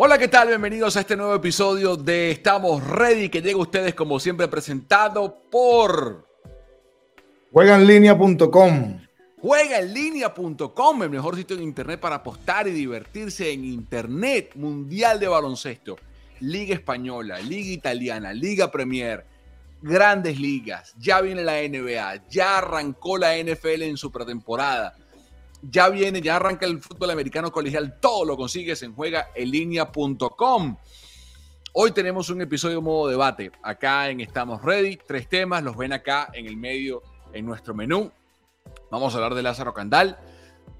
Hola, ¿qué tal? Bienvenidos a este nuevo episodio de Estamos Ready, que llega a ustedes como siempre presentado por juegaenlinea.com. Juegaenlinea.com, el mejor sitio en internet para apostar y divertirse en internet mundial de baloncesto. Liga Española, Liga Italiana, Liga Premier, grandes ligas. Ya viene la NBA, ya arrancó la NFL en su pretemporada ya viene, ya arranca el fútbol americano colegial, todo lo consigues en juegaenlinea.com. Hoy tenemos un episodio modo debate acá en Estamos Ready, tres temas, los ven acá en el medio en nuestro menú. Vamos a hablar de Lázaro Candal,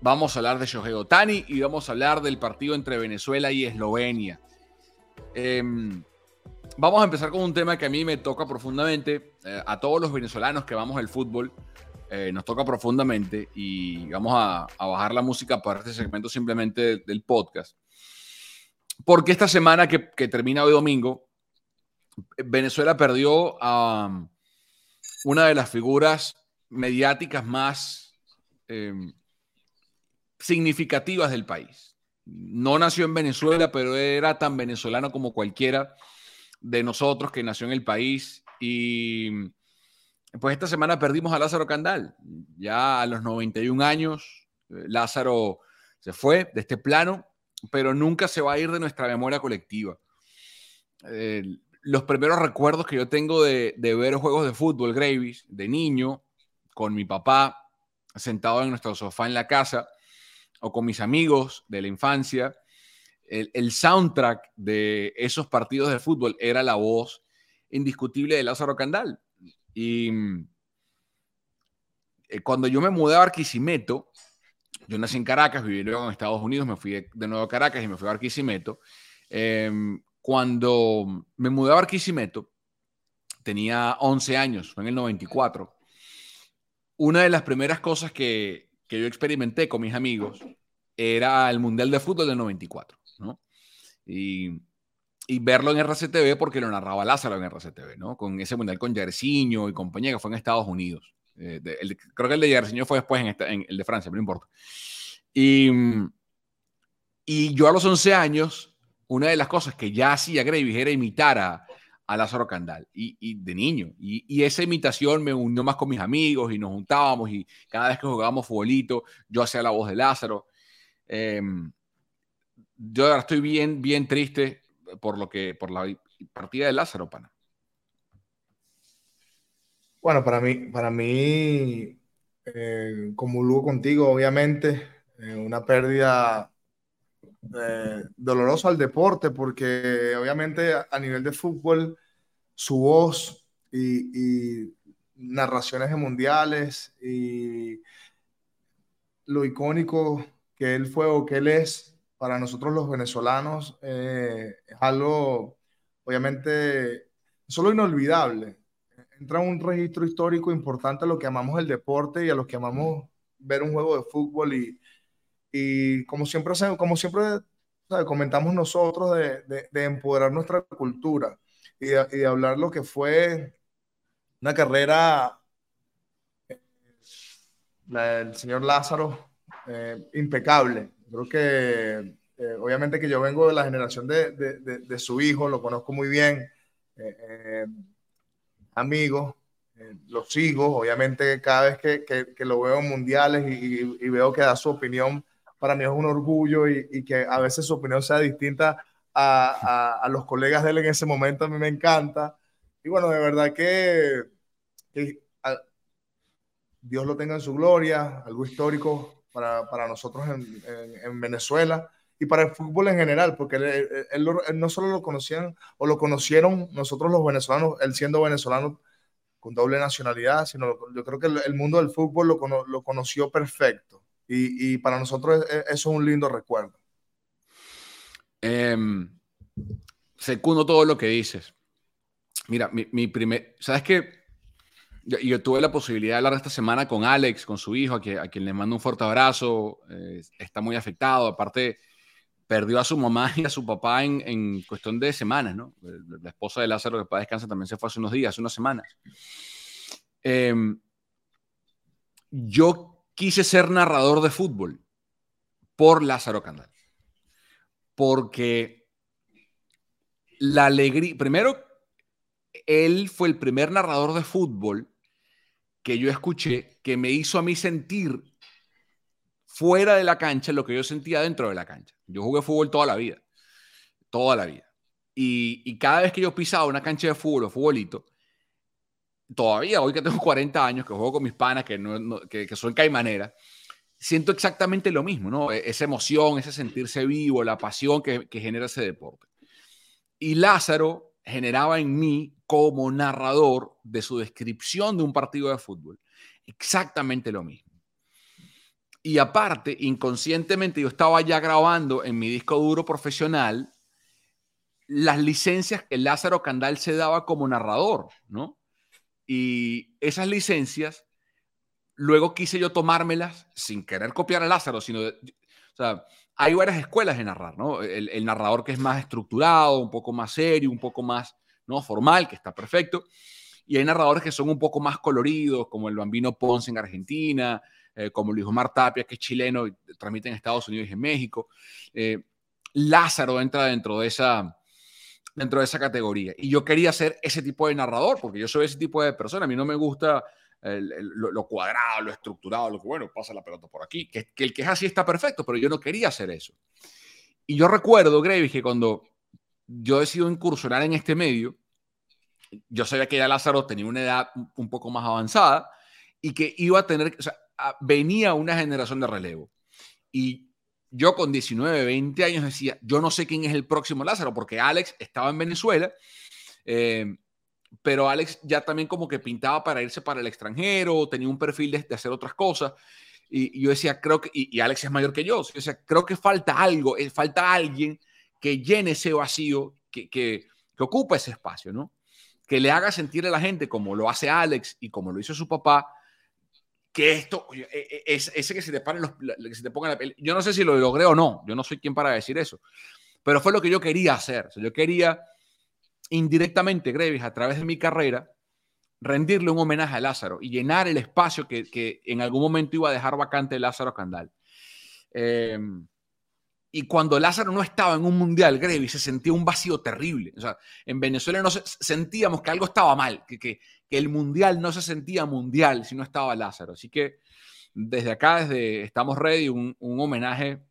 vamos a hablar de Shohei Otani y vamos a hablar del partido entre Venezuela y Eslovenia. Em, vamos a empezar con un tema que a mí me toca profundamente, eh, a todos los venezolanos que vamos al fútbol. Eh, nos toca profundamente y vamos a, bajar la música para este segmento simplemente del podcast. Porque esta semana que, termina hoy domingo, Venezuela perdió a una de las figuras mediáticas más em, significativas del país. No nació en Venezuela, pero era tan venezolano como cualquiera de nosotros que nació en el país y pues esta semana perdimos a Lázaro Candal. Ya a los 91 años, eh, Lázaro se fue de este plano, pero nunca se va a ir de nuestra memoria colectiva. Eh, los primeros recuerdos que yo tengo de, ver juegos de fútbol, Gravis, de niño, con mi papá sentado en nuestro sofá en la casa, o con mis amigos de la infancia, el, soundtrack de esos partidos de fútbol era la voz indiscutible de Lázaro Candal y eh, cuando yo me mudé a Barquisimeto, yo nací en Caracas, viví luego en Estados Unidos, me fui de, nuevo a Caracas y me fui a Barquisimeto. Em, cuando me mudé a Barquisimeto, tenía 11 años, fue en el 94. Una de las primeras cosas que, que yo experimenté con mis amigos era el Mundial de Fútbol del 94, ¿no? Y y verlo en RCTV porque lo narraba Lázaro en RCTV, ¿no? Con ese mundial con Yersiño y compañía que fue en Estados Unidos. Eh, creo que el de Yersiño fue después en, el de Francia, pero no importa. Y, y yo a los 11 años, una de las cosas que ya hacía Gravis era imitar a, a Lázaro Candal y, de niño. Y, esa imitación me unió más con mis amigos y nos juntábamos y cada vez que jugábamos futbolito, yo hacía la voz de Lázaro. Em, yo ahora estoy bien, bien triste por lo que por la partida de Lázaro, pana. Bueno, para mí, para mí, eh, como contigo, obviamente, eh, una pérdida eh, dolorosa al deporte, porque obviamente a, nivel de fútbol, su voz y, y narraciones de mundiales y lo icónico que él fue o que él es, para nosotros los venezolanos eh, es algo, obviamente, solo inolvidable. Entra un registro histórico importante a lo que amamos el deporte y a los que amamos ver un juego de fútbol y, y como siempre, como siempre comentamos nosotros de, de, empoderar nuestra cultura y de, hablar lo que fue una carrera, la del señor Lázaro, eh, impecable Creo que eh, obviamente que yo vengo de la generación de, de, de, su hijo, lo conozco muy bien, eh, eh amigos, eh, lo sigo, obviamente cada vez que, que, que lo veo en mundiales y, y, veo que da su opinión, para mí es un orgullo y, y que a veces su opinión sea distinta a, a, a, los colegas de él en ese momento, a mí me encanta. Y bueno, de verdad que, que Dios lo tenga en su gloria, algo histórico para, para nosotros en, en, Venezuela y para el fútbol en general, porque él, no solo lo conocían o lo conocieron nosotros los venezolanos, él siendo venezolano con doble nacionalidad, sino yo creo que el, mundo del fútbol lo, lo conoció perfecto y, y, para nosotros eso es un lindo recuerdo. Eh, secundo todo lo que dices. Mira, mi, mi primer, ¿sabes qué? Y yo tuve la posibilidad de hablar esta semana con Alex, con su hijo, a, a quien le mando un fuerte abrazo. Eh, está muy afectado. Aparte, perdió a su mamá y a su papá en, en cuestión de semanas, ¿no? La esposa de Lázaro, que para descansa, también se fue hace unos días, hace unas semanas. Em, yo quise ser narrador de fútbol por Lázaro Candal. Porque la alegría, primero, él fue el primer narrador de fútbol que yo escuché que me hizo a mí sentir fuera de la cancha lo que yo sentía dentro de la cancha. Yo jugué fútbol toda la vida, toda la vida. Y, cada vez que yo pisaba una cancha de fútbol o futbolito, todavía hoy que tengo 40 años, que juego con mis panas, que, no, que, que son caimaneras, siento exactamente lo mismo, ¿no? E, esa emoción, ese sentirse vivo, la pasión que, que genera ese deporte. Y Lázaro generaba en mí, como narrador de su descripción de un partido de fútbol, exactamente lo mismo. Y aparte, inconscientemente, yo estaba ya grabando en mi disco duro profesional las licencias que Lázaro Candal se daba como narrador, ¿no? Y esas licencias, luego quise yo tomármelas sin querer copiar a Lázaro, sino, o sea, hay varias escuelas de narrar, ¿no? El, narrador que es más estructurado, un poco más serio, un poco más, ¿no? Formal, que está perfecto. Y hay narradores que son un poco más coloridos, como el Bambino Ponce en Argentina, eh, como Luis Omar Tapia, que es chileno y transmite en Estados Unidos y en México. Eh, Lázaro entra dentro de esa dentro de esa categoría. Y yo quería ser ese tipo de narrador, porque yo soy ese tipo de persona. A mí no me gusta lo, cuadrado, lo estructurado, lo que, bueno, pasa la pelota por aquí. Que, el que es así está perfecto, pero yo no quería hacer eso. Y yo recuerdo, Gravis, que cuando yo decido incursionar en este medio, yo sabía que ya Lázaro tenía una edad un poco más avanzada y que iba a tener, o sea, venía una generación de relevo. Y yo con 19, 20 años decía, yo no sé quién es el próximo Lázaro, porque Alex estaba en Venezuela, eh, pero Alex ya también como que pintaba para irse para el extranjero, tenía un perfil de, hacer otras cosas. Y, yo decía, creo que, y, Alex es mayor que yo, yo decía, creo que falta algo, eh, falta alguien que llene ese vacío, que, que, ocupa ese espacio, ¿no? Que le haga sentir a la gente como lo hace Alex y como lo hizo su papá, que esto, e, e, es, ese que se te paren los, la piel. Yo no sé si lo logré o no, yo no soy quien para decir eso, pero fue lo que yo quería hacer. yo quería indirectamente, Grevis, a través de mi carrera, rendirle un homenaje a Lázaro y llenar el espacio que, que en algún momento iba a dejar vacante Lázaro Candal. Eh, y cuando Lázaro no estaba en un mundial, Grevi, se sentía un vacío terrible. O sea, en Venezuela no sentíamos que algo estaba mal, que, que, el mundial no se sentía mundial si no estaba Lázaro. Así que desde acá, desde Estamos Ready, un, un homenaje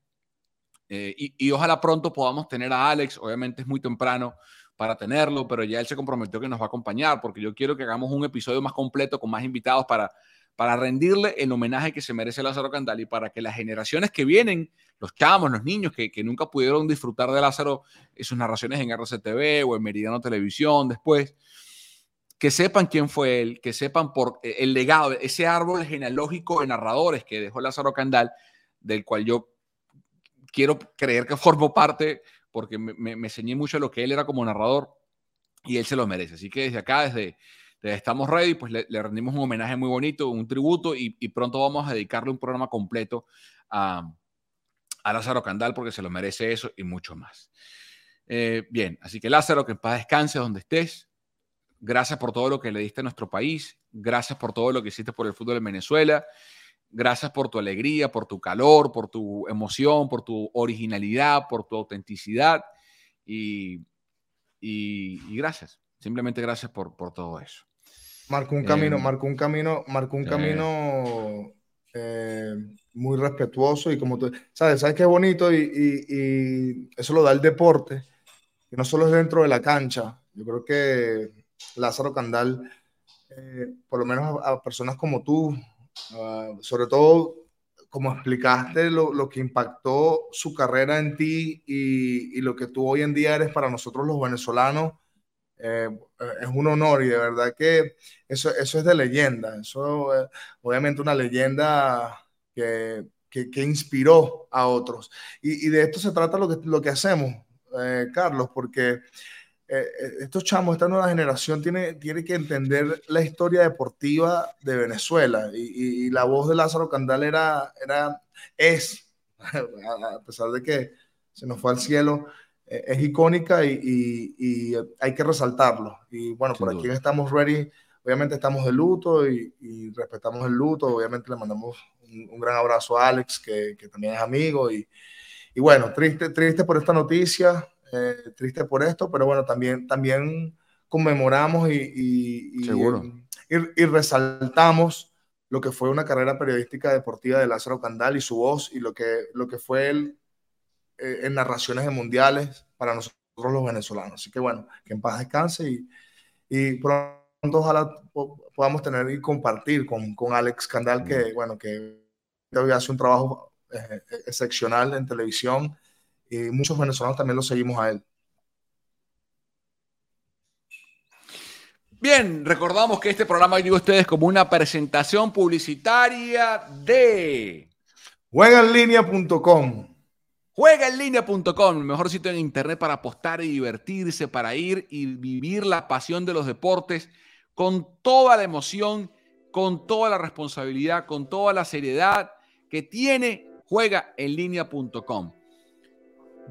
eh, y, y, ojalá pronto podamos tener a Alex. Obviamente es muy temprano para tenerlo, pero ya él se comprometió que nos va a acompañar porque yo quiero que hagamos un episodio más completo con más invitados para, para rendirle el homenaje que se merece Lázaro Candal y para que las generaciones que vienen los chamos, los niños que, nunca pudieron disfrutar de Lázaro y sus narraciones en RCTV o en Meridiano Televisión después, que sepan quién fue él, que sepan por eh, el legado, ese árbol genealógico de narradores que dejó Lázaro Candal, del cual yo quiero creer que formo parte porque me, enseñé mucho lo que él era como narrador y él se lo merece. Así que desde acá, desde, Estamos Ready, pues le, rendimos un homenaje muy bonito, un tributo y, y, pronto vamos a dedicarle un programa completo a, a Lázaro Candal porque se lo merece eso y mucho más. Eh, bien, así que Lázaro, que en paz descanse donde estés. Gracias por todo lo que le diste a nuestro país. Gracias por todo lo que hiciste por el fútbol en Venezuela. Gracias por tu alegría, por tu calor, por tu emoción, por tu originalidad, por tu autenticidad. Y, y, gracias. Simplemente gracias por, por todo eso. Marcó un camino, eh, marcó un camino, marcó un camino respetuoso y como tú, sabes, sabes es bonito y, eso lo da el deporte, que no solo es dentro de la cancha. Yo creo que Lázaro Candal, eh, por lo menos a, personas como tú, ah, sobre todo como explicaste lo, lo, que impactó su carrera en ti y, y, lo que tú hoy en día eres para nosotros los venezolanos, eh, es un honor y de verdad que eso, eso es de leyenda. Eso, obviamente, una leyenda que, que, inspiró a otros. Y, y, de esto se trata lo que, lo que hacemos, eh, Carlos, porque eh, eh, estos chamos, esta nueva generación tiene, tiene que entender la historia deportiva de Venezuela y, y, la voz de Lázaro Candal era, era es, a pesar de que se nos fue al cielo, es icónica y, y, hay que resaltarlo. Y bueno, por aquí estamos ready obviamente estamos de luto y, respetamos el luto, obviamente le mandamos un, gran abrazo a Alex, que, que también es amigo. Y, y, bueno, triste, triste por esta noticia, eh, triste por esto, pero bueno, también, también conmemoramos y, y, y, resaltamos lo que fue una carrera periodística deportiva de Lázaro Candal y su voz y lo que, lo que fue él eh, en narraciones de mundiales para nosotros los venezolanos. Así que bueno, que en paz descanse y, y pronto ojalá podamos tener y compartir con, con Alex Candal, que bueno, que hace un trabajo eh, excepcional en televisión y muchos venezolanos también lo seguimos a él. Bien, recordamos que este programa llegó a ustedes como una presentación publicitaria de juegaenlinea.com. Juegaenlinea.com, el mejor sitio en internet para apostar y divertirse, para ir y vivir la pasión de los deportes con toda la emoción, con toda la responsabilidad, con toda la seriedad que tiene juegaenlinea.com.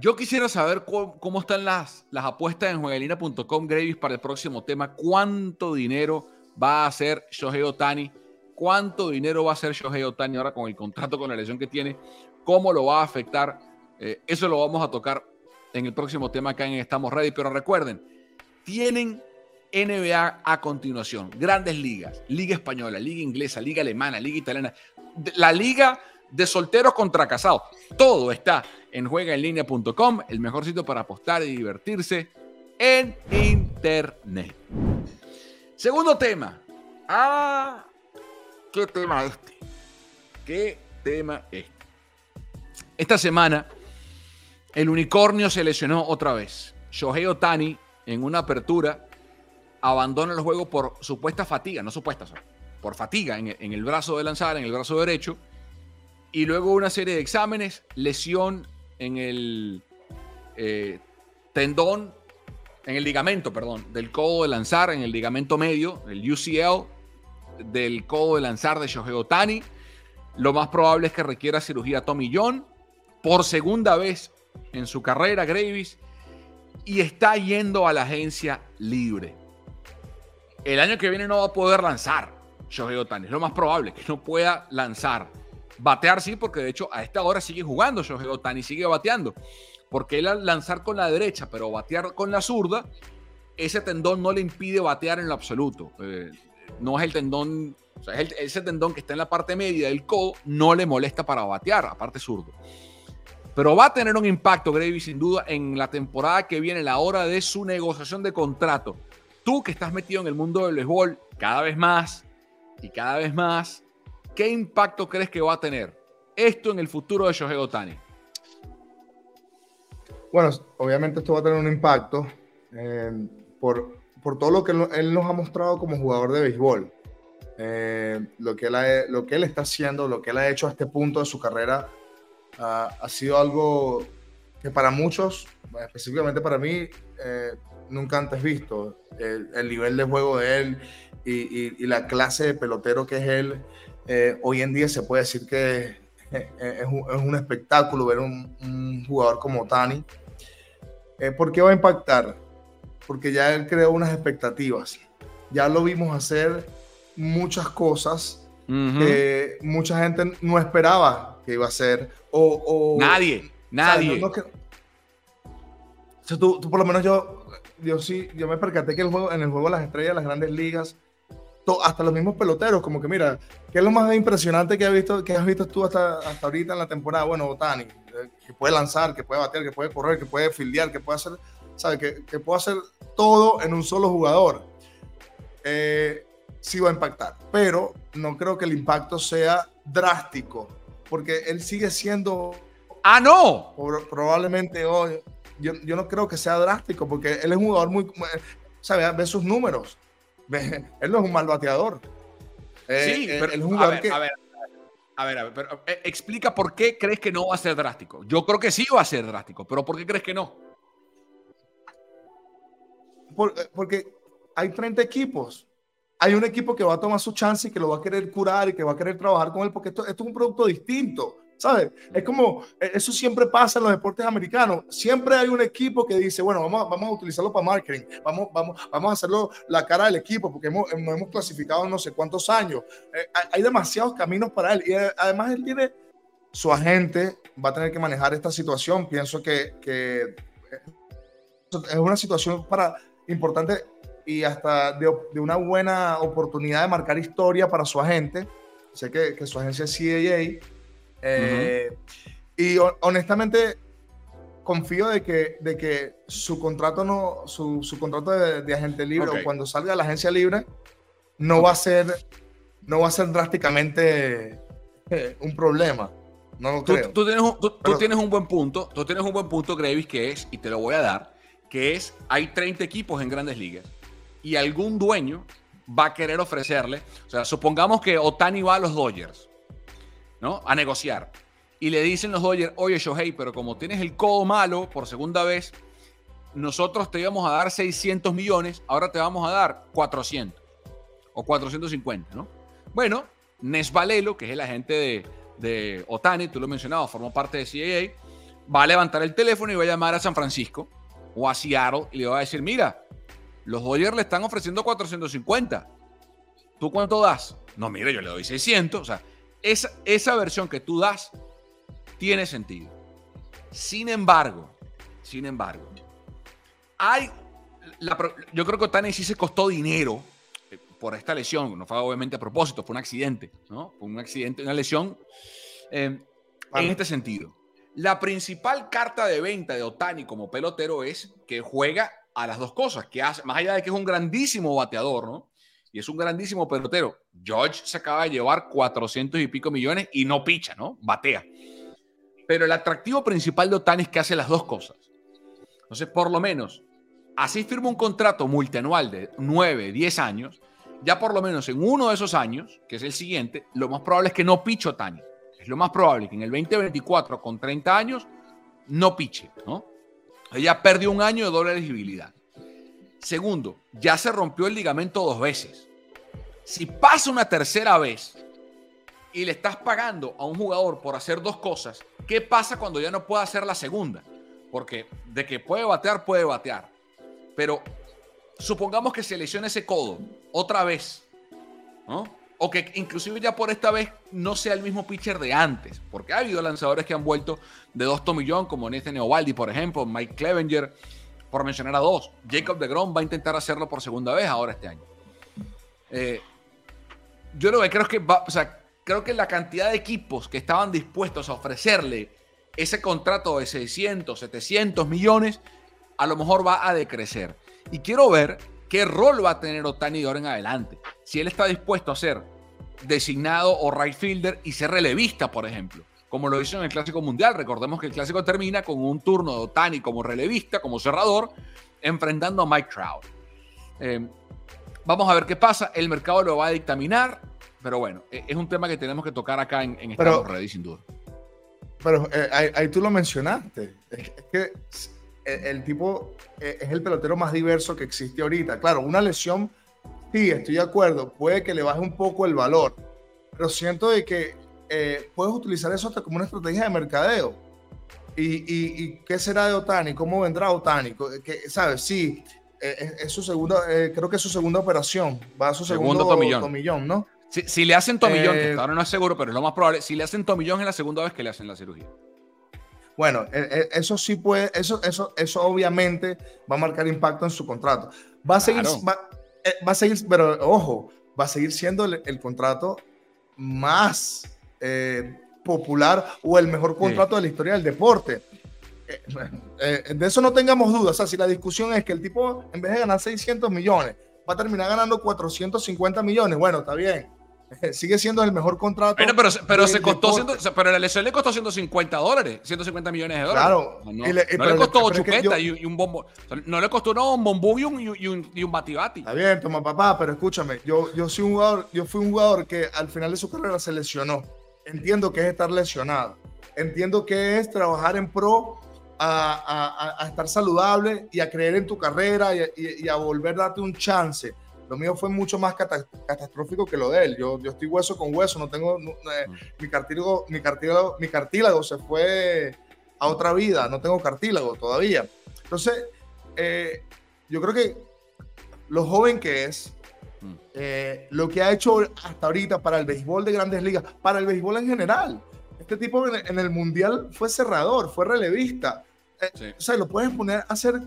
Yo quisiera saber cómo, están las, las apuestas en juegalinea.com, Gravis, para el próximo tema. ¿Cuánto dinero va a hacer Shohei Otani? ¿Cuánto dinero va a hacer Shohei Otani ahora con el contrato, con la lesión que tiene? ¿Cómo lo va a afectar? Eh, eso lo vamos a tocar en el próximo tema acá en Estamos Ready. Pero recuerden, tienen NBA a continuación. Grandes ligas. Liga española, liga inglesa, liga alemana, liga italiana. La liga de solteros contra casados. Todo está en juegaenlinea.com, el mejor sitio para apostar y divertirse en Internet. Segundo tema. Ah, ¿qué tema este? ¿Qué tema este? Esta semana, el unicornio se lesionó otra vez. Shohei Otani, en una apertura, abandona el juego por supuesta fatiga, no supuesta, por fatiga en el brazo de lanzar, en el brazo derecho y luego una serie de exámenes, lesión en el eh, tendón, en el ligamento, perdón, del codo de lanzar, en el ligamento medio, el UCL del codo de lanzar de Shohei Otani. Lo más probable es que requiera cirugía Tommy John por segunda vez en su carrera, Gravis, y está yendo a la agencia libre. El año que viene no va a poder lanzar Shohei Otani, es lo más probable que no pueda lanzar. Batear sí, porque de hecho a esta hora sigue jugando Shohei Otani, sigue bateando. Porque él al lanzar con la derecha, pero batear con la zurda, ese tendón no le impide batear en lo absoluto. Eh, no es el tendón, o sea, ese tendón que está en la parte media del codo no le molesta para batear, aparte zurdo. Pero va a tener un impacto, Gravy, sin duda, en la temporada que viene, la hora de su negociación de contrato. Tú que estás metido en el mundo del béisbol cada vez más y cada vez más, ¿Qué impacto crees que va a tener esto en el futuro de Shohei Otani? Bueno, obviamente esto va a tener un impacto eh, por, por, todo lo que él nos ha mostrado como jugador de béisbol. Eh, lo, que él lo que él está haciendo, lo que él ha hecho a este punto de su carrera, ha sido algo que para muchos, específicamente para mí, eh, nunca antes visto. El, nivel de juego de él y, y, la clase de pelotero que es él eh, hoy en día se puede decir que eh, es un, espectáculo ver un, jugador como Tani. Eh, ¿Por qué va a impactar? Porque ya él creó unas expectativas. Ya lo vimos hacer muchas cosas que mucha gente no esperaba que iba a hacer. O, nadie, nadie. tú, por lo menos yo, yo sí, yo me percaté que el juego, en el juego de las estrellas, las grandes ligas, hasta los mismos peloteros, como que mira, ¿qué es lo más impresionante que has visto, que has visto tú hasta, hasta ahorita en la temporada? Bueno, Otani, eh, que puede lanzar, que puede batear, que puede correr, que puede fildear, que puede hacer, ¿sabe? Que, que puede hacer todo en un solo jugador. Eh, sí va a impactar, pero no creo que el impacto sea drástico, porque él sigue siendo... ¡Ah, no! Probablemente hoy, yo, yo no creo que sea drástico, porque él es un jugador muy... ¿Sabe? Ve sus números él no es un mal bateador. Eh, sí, eh, pero a ver, a ver, a ver, a ver, pero, eh, explica por qué crees que no va a ser drástico. Yo creo que sí va a ser drástico, pero ¿por qué crees que no? porque hay 30 equipos. Hay un equipo que va a tomar su chance y que lo va a querer curar y que va a querer trabajar con él, porque esto, esto es un producto distinto. ¿Sabes? Es como, e, eso siempre pasa en los deportes americanos. Siempre hay un equipo que dice, bueno, vamos, vamos a utilizarlo para marketing, vamos, vamos, vamos a hacerlo la cara del equipo, porque hemos, hemos clasificado no sé cuántos años. Eh, hay demasiados caminos para él. Y eh, además él tiene, su agente va a tener que manejar esta situación. Pienso que, que eh, es una situación para, importante y hasta de, de, una buena oportunidad de marcar historia para su agente. Sé que, que su agencia es CAA eh, y honestamente confío de que, de que su contrato no, su, su contrato de, agente libre o cuando salga de la agencia libre no va a ser, no va a ser drásticamente eh, un problema. No lo creo. Tú, tienes, un, tú, tienes, un, buen punto, tú tienes un buen punto, Gravis, que es, y te lo voy a dar, que es, hay 30 equipos en grandes ligas y algún dueño va a querer ofrecerle, o sea, supongamos que Otani va a los Dodgers A negociar. Y le dicen los Dodgers, oye Shohei, pero como tienes el codo malo por segunda vez, nosotros te íbamos a dar 600 millones, ahora te vamos a dar 400 o 450, ¿no? Bueno, Nes Valelo, que es el agente de, de Otani, tú lo mencionabas, formó parte de CAA, va a levantar el teléfono y va a llamar a San Francisco o a Seattle y le va a decir, mira, los Dodgers le están ofreciendo 450. ¿Tú cuánto das? No, mire, yo le doy 600. O sea, esa, esa versión que tú das tiene sentido. Sin embargo, sin embargo, hay, yo creo que Otani sí se costó dinero eh, por esta lesión, no fue obviamente a propósito, fue un accidente, ¿no? Fue un accidente, una lesión eh, en este sentido. La principal carta de venta de Otani como pelotero es que juega a las dos cosas, que hace, más allá de que es un grandísimo bateador, ¿no? y es un grandísimo pelotero. George se acaba de llevar 400 y pico millones y no picha, ¿no? Batea. Pero el atractivo principal de Otani es que hace las dos cosas. Entonces, por lo menos, así firma un contrato multianual de 9, 10 años, ya por lo menos en uno de esos años, que es el siguiente, lo más probable es que no piche Otani. Es lo más probable que en el 2024, con 30 años, no piche, ¿no? Ella perdió un año de doble elegibilidad. Segundo, ya se rompió el ligamento dos veces. Si pasa una tercera vez y le estás pagando a un jugador por hacer dos cosas, ¿qué pasa cuando ya no puede hacer la segunda? Porque de que puede batear, puede batear. Pero supongamos que se lesiona ese codo otra vez, ¿no? O que inclusive ya por esta vez no sea el mismo pitcher de antes, porque ha habido lanzadores que han vuelto de dos tomillón, como Nathan Ovaldi, por ejemplo, Mike Clevenger, por mencionar a dos. Jacob de Grom va a intentar hacerlo por segunda vez ahora este año. Eh, yo lo que creo que va, o sea, creo que la cantidad de equipos que estaban dispuestos a ofrecerle ese contrato de 600, 700 millones, a lo mejor va a decrecer. Y quiero ver qué rol va a tener Otani de ahora en adelante. Si él está dispuesto a ser designado o right fielder y ser relevista, por ejemplo, como lo hizo en el Clásico Mundial. Recordemos que el Clásico termina con un turno de Otani como relevista, como cerrador, enfrentando a Mike Trout. Eh, Vamos a ver qué pasa. El mercado lo va a dictaminar. Pero bueno, e-, es un tema que tenemos que tocar acá en, en Estamos Ready, sin duda. Pero eh, ahí, tú lo mencionaste. Es, que el, tipo eh, es el pelotero más diverso que existe ahorita. Claro, una lesión, sí, estoy de acuerdo, puede que le baje un poco el valor, pero siento de que eh, puedes utilizar eso hasta como una estrategia de mercadeo. ¿Y, y, qué será de Otani? ¿Cómo vendrá Otani? ¿Qué, ¿Sabes? Sí, eh, es, su segunda, eh, creo que es su segunda operación. Va a su segundo, tomillón. ¿no? Si, le hacen tomillón, eh, ahora no es seguro, pero es lo más probable. Si le hacen tomillón es la segunda vez que le hacen la cirugía. Bueno, eso sí puede, eso, eso, eso obviamente va a marcar impacto en su contrato. Va a seguir, va, a seguir, pero ojo, va a seguir siendo el, contrato más popular o el mejor contrato de la historia del deporte. Eh, eh, de eso no tengamos dudas. O sea, si la discusión es que el tipo, en vez de ganar 600 millones, va a terminar ganando 450 millones, bueno, está bien. Sigue siendo el mejor contrato. pero, pero, se costó pero la lesión le costó 150 dólares, 150 millones de dólares. Claro. No, le, costó chupeta y, un bombo. no le costó no, un bombú y un, y un, y un batibati. Está bien, toma papá, pero escúchame, yo, yo, soy un jugador, yo fui un jugador que al final de su carrera se lesionó. Entiendo que es estar lesionado. Entiendo que es trabajar en pro a, estar saludable y a creer en tu carrera y, a volver a darte un chance. Lo mío fue mucho más catastrófico que lo de él. Yo, yo estoy hueso con hueso, no tengo, eh, mm. mi, cartílago, mi, cartílago, mi cartílago se fue a otra vida, no tengo cartílago todavía. Entonces, eh, yo creo que lo joven que es, mm. eh, lo que ha hecho hasta ahorita para el béisbol de grandes ligas, para el béisbol en general. Este tipo en, el mundial fue cerrador, fue relevista. O sea, lo puedes poner a hacer,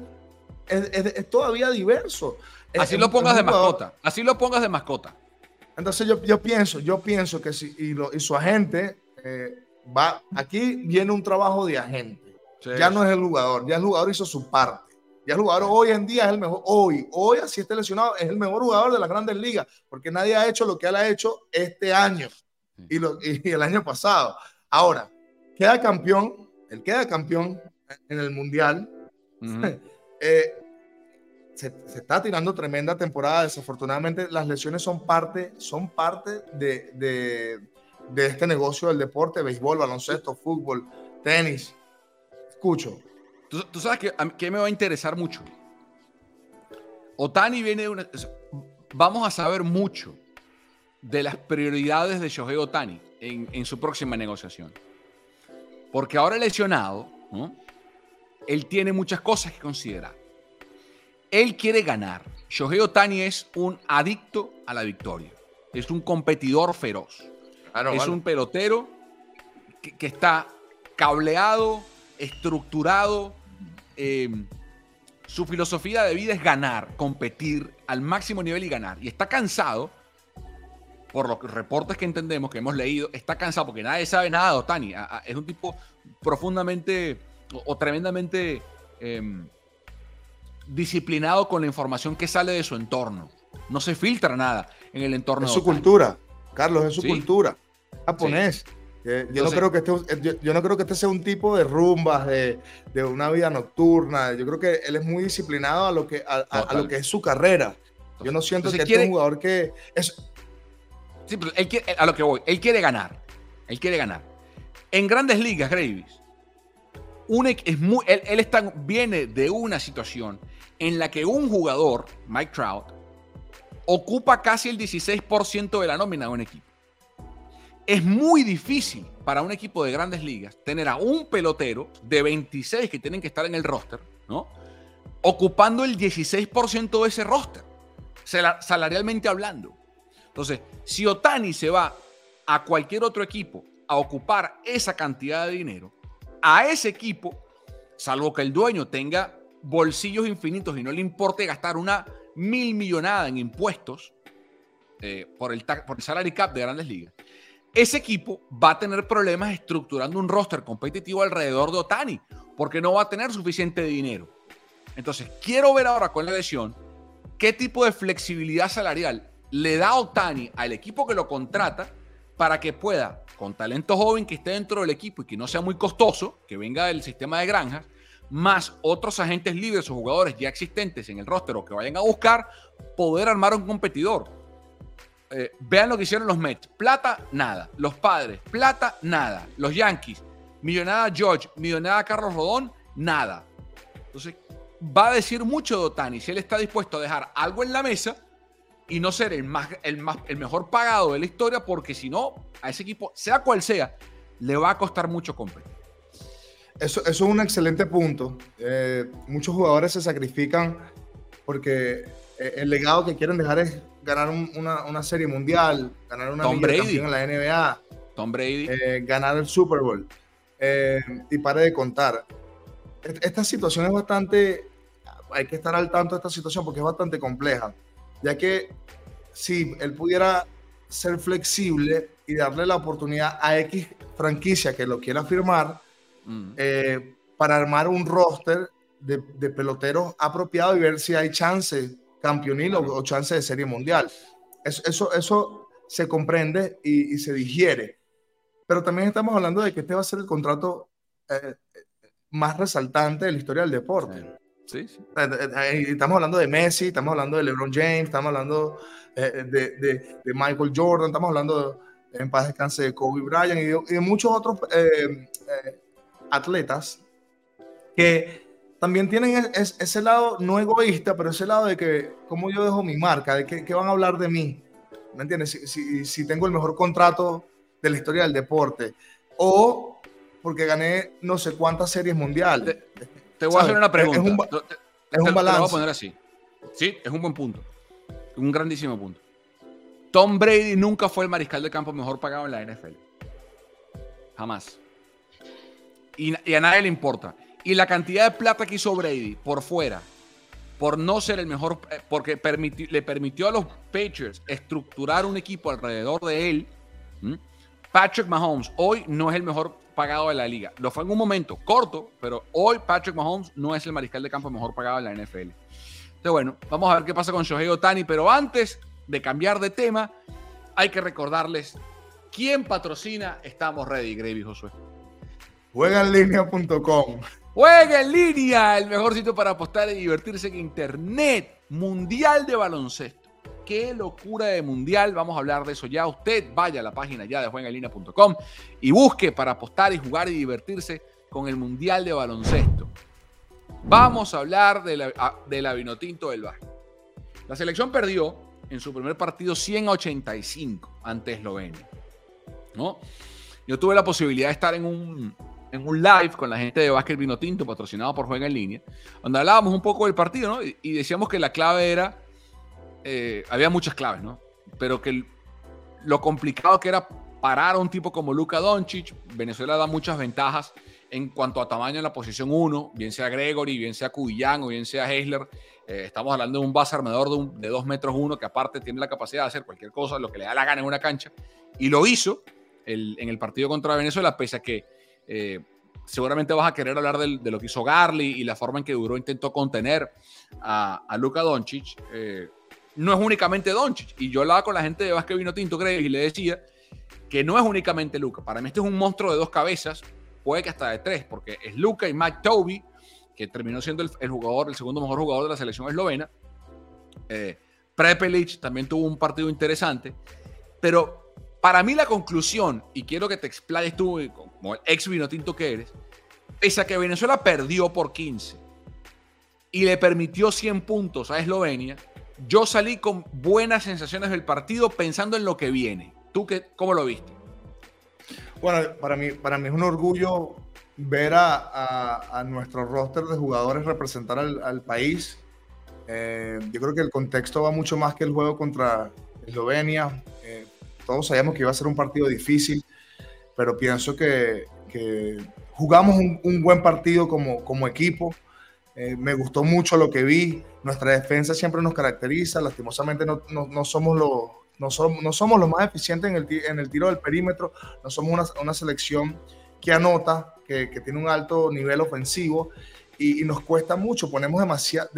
es todavía diverso. Así lo pongas de mascota. Así lo pongas de mascota. Entonces yo, yo pienso, yo pienso que si y, lo, y su agente eh, va, aquí viene un trabajo de agente. ya no es el jugador, ya el jugador hizo su parte. Ya el jugador hoy en día es el mejor, hoy, hoy así esté lesionado, es el mejor jugador de las grandes ligas, porque nadie ha hecho lo que él ha hecho este año y, lo, y el año pasado. Ahora, queda campeón, él queda campeón en el Mundial. eh, se, está tirando tremenda temporada. Desafortunadamente, las lesiones son parte, son parte de, de, este negocio del deporte: béisbol, baloncesto, fútbol, tenis. Escucho. Tú, sabes que, que, me va a interesar mucho. Otani viene de una. Vamos a saber mucho de las prioridades de Shohei Otani en, en su próxima negociación. Porque ahora lesionado, él tiene muchas cosas que considerar. Él quiere ganar. Shohei Otani es un adicto a la victoria. Es un competidor feroz. Ah, es un pelotero que, está cableado, estructurado. Em, su filosofía de vida es ganar, competir al máximo nivel y ganar. Y está cansado, por los reportes que entendemos, que hemos leído, está cansado porque nadie sabe nada de Otani. Es un tipo profundamente o, tremendamente em, disciplinado con la información que sale de su entorno. No se filtra nada en el entorno. Es su cultura, Carlos, es su cultura. Japonés. Yo, no creo que este, yo, no creo que este sea un tipo de rumbas, de, de, una vida nocturna. Yo creo que él es muy disciplinado a lo que, a, lo que es su carrera. Yo no siento que este es un jugador que... Es... Sí, pero él quiere, a lo que voy, él quiere ganar. Él quiere ganar. En grandes ligas, Gravis, él, él está, viene de una situación en la que un jugador, Mike Trout, ocupa casi el 16% de la nómina de un equipo. Es muy difícil para un equipo de grandes ligas tener a un pelotero de 26 que tienen que estar en el roster, ¿no? Ocupando el 16% de ese roster, salarialmente hablando. Entonces, si Otani se va a cualquier otro equipo a ocupar esa cantidad de dinero, a ese equipo, salvo que el dueño tenga bolsillos infinitos y no le importe gastar una mil millonada en impuestos eh, por, el, por el salary cap de grandes ligas, ese equipo va a tener problemas estructurando un roster competitivo alrededor de Otani, porque no va a tener suficiente dinero. Entonces, quiero ver ahora con la lesión qué tipo de flexibilidad salarial le da Otani al equipo que lo contrata para que pueda, con talento joven que esté dentro del equipo y que no sea muy costoso, que venga del sistema de granjas, más otros agentes libres o jugadores ya existentes en el roster o que vayan a buscar, poder armar un competidor. Eh, vean lo que hicieron los Mets. Plata, nada. Los padres, plata, nada. Los Yankees, millonada George, millonada Carlos Rodón, nada. Entonces, va a decir mucho de Otani si él está dispuesto a dejar algo en la mesa y no ser el, más, el, más, el mejor pagado de la historia, porque si no, a ese equipo, sea cual sea, le va a costar mucho competir. Eso, es un excelente punto. Eh, muchos jugadores se sacrifican porque eh, el legado que quieren dejar es ganar una, serie mundial, ganar una Tom Brady. en la NBA, Tom Brady. Eh, ganar el Super Bowl. y pare de contar. Esta situación es bastante, hay que estar al tanto de esta situación porque es bastante compleja, ya que si él pudiera ser flexible y darle la oportunidad a X franquicia que lo quiera firmar, Mm. Eh, para armar un roster de, peloteros apropiado y ver si hay chance campeonil o, chance de serie mundial. Eso, eso, se comprende y, se digiere. Pero también estamos hablando de que este va a ser el contrato eh, más resaltante de la historia del deporte. Sí, sí. Eh, estamos hablando de Messi, estamos hablando de LeBron James, estamos hablando de, de, Michael Jordan, estamos hablando en paz descanse de Kobe Bryant y de, muchos otros atletas que también tienen ese lado no egoísta, pero ese lado de que, ¿cómo yo dejo mi marca? ¿De qué, van a hablar de mí? ¿Me entiendes? Si, si, tengo el mejor contrato de la historia del deporte. O porque gané no sé cuántas series mundiales. Te, voy a hacer una pregunta. Es un, es un balance. Te voy a poner así. Sí, es un buen punto. Un grandísimo punto. Tom Brady nunca fue el mariscal de campo mejor pagado en la NFL. Jamás. Y, y a nadie le importa. Y la cantidad de plata que hizo Brady por fuera, por no ser el mejor, eh, porque le permitió a los Patriots estructurar un equipo alrededor de él. Patrick Mahomes hoy no es el mejor pagado de la liga. Lo fue en un momento corto, pero hoy Patrick Mahomes no es el mariscal de campo mejor pagado en la NFL. Entonces, bueno, vamos a ver qué pasa con Shohei Otani, pero antes de cambiar de tema, hay que recordarles quién patrocina Estamos Ready, Gravy Josué. Juegaenlinea.com Juega en línea, el mejor sitio para apostar y divertirse en Internet. Mundial de baloncesto. Qué locura de mundial. Vamos a hablar de eso ya. Usted vaya a la página ya de juegaenlinea.com y busque para apostar y jugar y divertirse con el Mundial de baloncesto. Vamos a hablar de la, de la Vinotinto del Vasco. La selección perdió en su primer partido 185 ante Eslovenia. ¿no? Yo tuve la posibilidad de estar en un, en un live con la gente de Básquet Vino Tinto, patrocinado por Juega en Línea, donde hablábamos un poco del partido, ¿no? Y, decíamos que la clave era, eh, había muchas claves, ¿no? Pero que lo complicado que era parar a un tipo como Luka Doncic, Venezuela da muchas ventajas en cuanto a tamaño en la posición 1, bien sea Gregory, bien sea Cubillán o bien sea Heisler. Eh, estamos hablando de un base armador de, 2 metros 1 que aparte tiene la capacidad de hacer cualquier cosa, lo que le da la gana en una cancha. Y lo hizo en el partido contra Venezuela, pese a que eh, seguramente vas a querer hablar de lo que hizo Garly y la forma en que Duró intentó contener a, a Luka Doncic. No es únicamente Doncic. Y yo hablaba con la gente de Vázquez Vino Tinto, Greg, y le decía que no es únicamente Luka. Para mí este es un monstruo de dos cabezas, puede que hasta de tres, porque es Luka y Mike Toby, que terminó siendo el, jugador, el segundo mejor jugador de la selección eslovena. Eh, Prepelic también tuvo un partido interesante, pero para mí la conclusión, y quiero que te explayes tú como el ex vinotinto que eres, pese a que Venezuela perdió por 15 y le permitió 100 puntos a Eslovenia, yo salí con buenas sensaciones del partido pensando en lo que viene. ¿Tú qué, cómo lo viste? Bueno, para mí, para mí es un orgullo ver a, nuestro roster de jugadores representar al, país. Eh, yo creo que el contexto va mucho más que el juego contra Eslovenia. Eh, todos sabíamos que iba a ser un partido difícil, pero pienso que, jugamos un, buen partido como, como equipo. Eh, me gustó mucho lo que vi. Nuestra defensa siempre nos caracteriza. Lastimosamente no, no, somos los, no, somos, no somos los más eficientes en el, en el tiro del perímetro. No somos una, una selección que anota, que, que, tiene un alto nivel ofensivo y, nos cuesta mucho. Ponemos demasiado,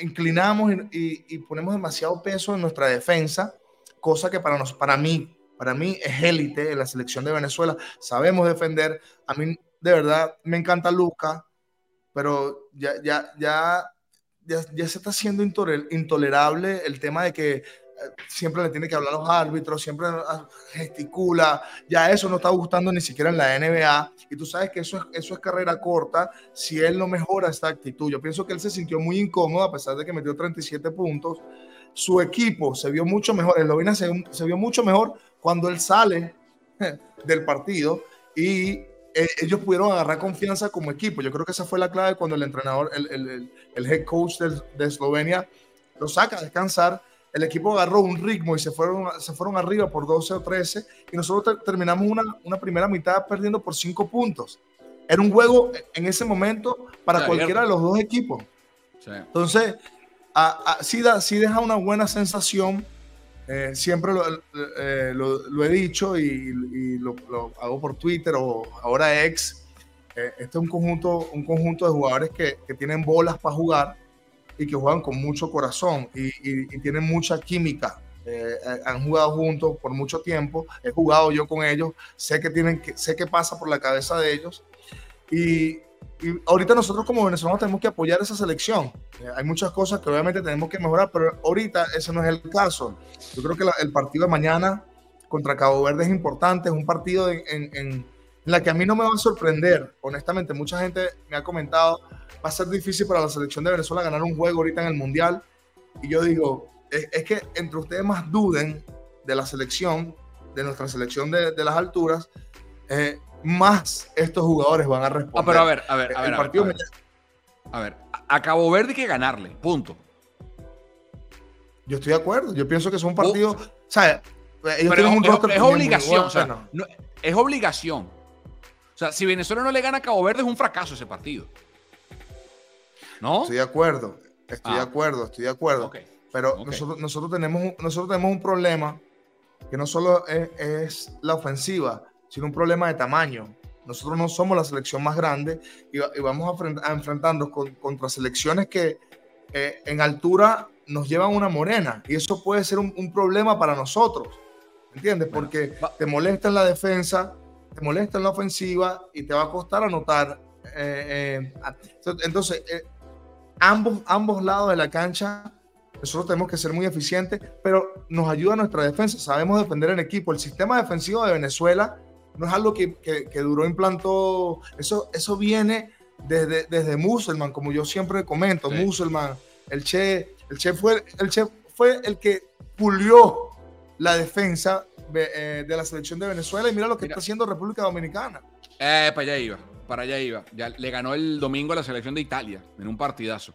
inclinamos y, y, ponemos demasiado peso en nuestra defensa cosa que para, nos, para mí, para mí es élite en la selección de Venezuela. Sabemos defender. A mí, de verdad, me encanta Luca, pero ya, ya, ya, ya, se está haciendo intolerable el tema de que eh, siempre le tiene que hablar a los árbitros, siempre gesticula, ya eso no está gustando ni siquiera en la NBA, y tú sabes que eso es, eso es carrera corta si él no mejora esta actitud. Yo pienso que él se sintió muy incómodo a pesar de que metió 37 puntos, su equipo se vio mucho mejor, Eslovenia se, se vio mucho mejor cuando él sale del partido y eh, ellos pudieron agarrar confianza como equipo. Yo creo que esa fue la clave cuando el entrenador, el, el, el head coach de, Eslovenia lo saca a descansar. El equipo agarró un ritmo y se fueron, se fueron arriba por 12 o 13 y nosotros terminamos una, una primera mitad perdiendo por 5 puntos. Era un juego en ese momento para cualquiera de los dos equipos. Entonces, sí, da, sí deja una buena sensación. Eh, siempre eh, lo, lo, he dicho y, lo, hago por Twitter o ahora ex. Eh, este es un conjunto, un conjunto de jugadores que, que tienen bolas para jugar y que juegan con mucho corazón y, y tienen mucha química. han jugado juntos por mucho tiempo. He jugado yo con ellos. Sé que tienen que, sé que pasa por la cabeza de ellos. Y, y ahorita nosotros como venezolanos tenemos que apoyar esa selección. Eh, hay muchas cosas que obviamente tenemos que mejorar, pero ahorita ese no es el caso. Yo creo que el partido de mañana contra Cabo Verde es importante, es un partido en, en la que a mí no me va a sorprender, honestamente, mucha gente me ha comentado, va a ser difícil para la selección de Venezuela ganar un juego ahorita en el Mundial, y yo digo, es, que entre ustedes más duden de la selección, de nuestra selección de, las alturas, eh, más estos jugadores van a responder. Ah, pero a ver, a ver, a ver. a, ver, a Cabo Verde hay que ganarle, punto. Yo estoy de acuerdo. Yo pienso que es un partido. O sea, ellos tienen un es, es obligación. o sea, es obligación. O sea, si Venezuela no le gana a Cabo Verde, es un fracaso ese partido. ¿No? Estoy de acuerdo. Estoy de ah. acuerdo, estoy de acuerdo. Pero Nosotros, nosotros, tenemos, nosotros tenemos un problema que no solo es, la ofensiva, sino un problema de tamaño. Nosotros no somos la selección más grande y, vamos a, enfrentarnos contra selecciones que eh, en altura nos llevan una morena y eso puede ser un, problema para nosotros, ¿entiendes? Porque te molesta en la defensa, te molesta en la ofensiva y te va a costar anotar. Eh, eh, entonces, eh, ambos, ambos lados de la cancha, nosotros tenemos que ser muy eficientes, pero nos ayuda nuestra defensa, sabemos defender en equipo. El sistema defensivo de Venezuela no es algo que, que, Duró implantó, eso, eso viene desde, desde Musselman, como yo siempre comento, sí. El Che, el Che fue el, che fue el que pulió la defensa de, eh, la selección de Venezuela y mira lo que está haciendo República Dominicana. Eh, para allá iba, para allá iba. Ya le ganó el domingo a la selección de Italia en un partidazo.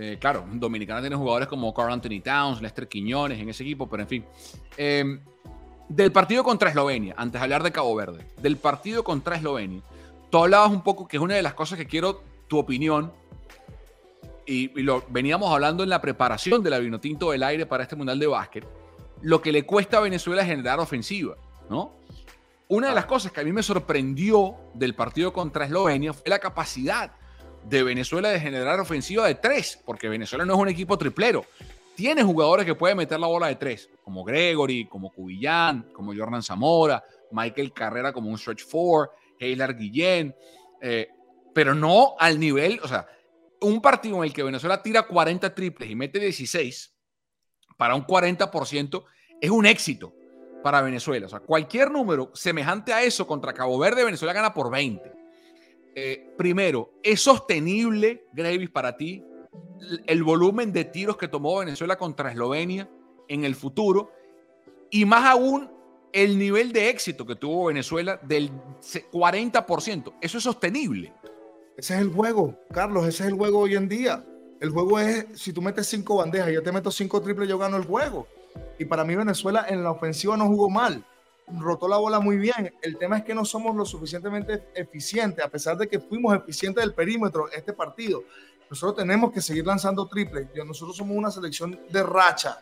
Eh, claro, Dominicana tiene jugadores como Carl Anthony Towns, Lester Quiñones en ese equipo, pero en fin. Eh, del partido contra Eslovenia, antes de hablar de Cabo Verde, del partido contra Eslovenia, tú hablabas un poco que es una de las cosas que quiero tu opinión y, lo veníamos hablando en la preparación de la Vinotinto del Aire para este Mundial de Básquet, lo que le cuesta a Venezuela generar ofensiva, ¿no? Una de las cosas que a mí me sorprendió del partido contra Eslovenia fue la capacidad de Venezuela de generar ofensiva de tres, porque Venezuela no es un equipo triplero. Tiene jugadores que pueden meter la bola de tres, como Gregory, como Cubillán, como Jordan Zamora, Michael Carrera como un stretch four, Heilar Guillén, eh, pero no al nivel, o sea, un partido en el que Venezuela tira 40 triples y mete 16 para un 40% es un éxito para Venezuela. O sea, cualquier número semejante a eso contra Cabo Verde, Venezuela gana por 20. Eh, primero, ¿es sostenible, Gravis, para ti el volumen de tiros que tomó Venezuela contra Eslovenia en el futuro? Y más aún, el nivel de éxito que tuvo Venezuela del 40%. ¿Eso es sostenible? Ese es el juego, Carlos, ese es el juego hoy en día. El juego es, si tú metes cinco bandejas yo te meto cinco triples, yo gano el juego. Y para mí Venezuela en la ofensiva no jugó mal. Rotó la bola muy bien. El tema es que no somos lo suficientemente eficientes, a pesar de que fuimos eficientes del perímetro este partido. Nosotros tenemos que seguir lanzando triples. Nosotros somos una selección de racha,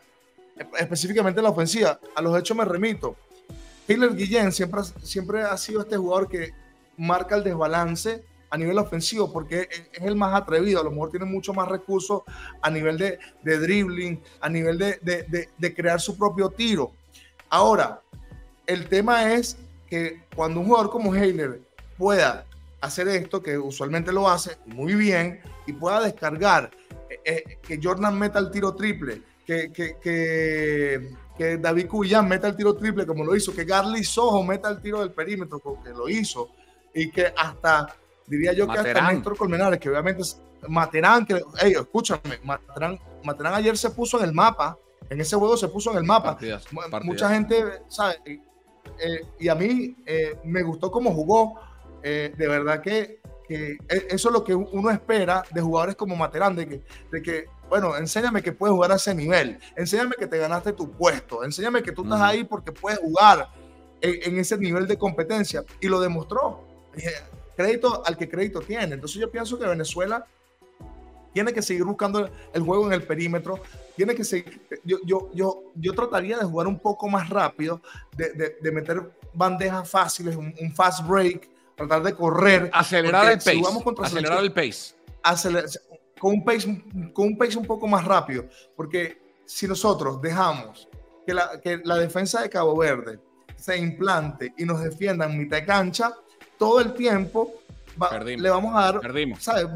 específicamente en la ofensiva. A los hechos me remito. Hiller Guillén siempre, siempre ha sido este jugador que marca el desbalance a nivel ofensivo porque es el más atrevido, a lo mejor tiene mucho más recursos a nivel de, de dribbling, a nivel de, de, de, crear su propio tiro. Ahora, el tema es que cuando un jugador como Heiler pueda hacer esto, que usualmente lo hace muy bien, y pueda descargar, eh, eh, que Jordan meta el tiro triple, que, que, que, que David Cuyán meta el tiro triple como lo hizo, que Garly Sojo meta el tiro del perímetro como que lo hizo, y que hasta diría yo que hasta Néstor Colmenares, que obviamente es Materán, que, hey, escúchame, Materán, ayer se puso en el mapa, en ese juego se puso en el mapa. Mucha gente, ¿sabe? Eh, y a mí eh, me gustó cómo jugó. Eh, de verdad que, que, eso es lo que uno espera de jugadores como Materán, de que, de que, bueno, enséñame que puedes jugar a ese nivel, enséñame que te ganaste tu puesto, enséñame que tú estás ahí porque puedes jugar en, en ese nivel de competencia. Y lo demostró crédito al que crédito tiene. Entonces yo pienso que Venezuela tiene que seguir buscando el juego en el perímetro, tiene que seguir, yo, yo, yo, yo trataría de jugar un poco más rápido, de, de, meter bandejas fáciles, un, fast break, tratar de correr. Acelerar el pace. acelerar el pace. con, un pace. Con un pace un poco más rápido, porque si nosotros dejamos que la, que la defensa de Cabo Verde se implante y nos defienda en mitad de cancha, todo el tiempo le vamos a dar, ¿sabes?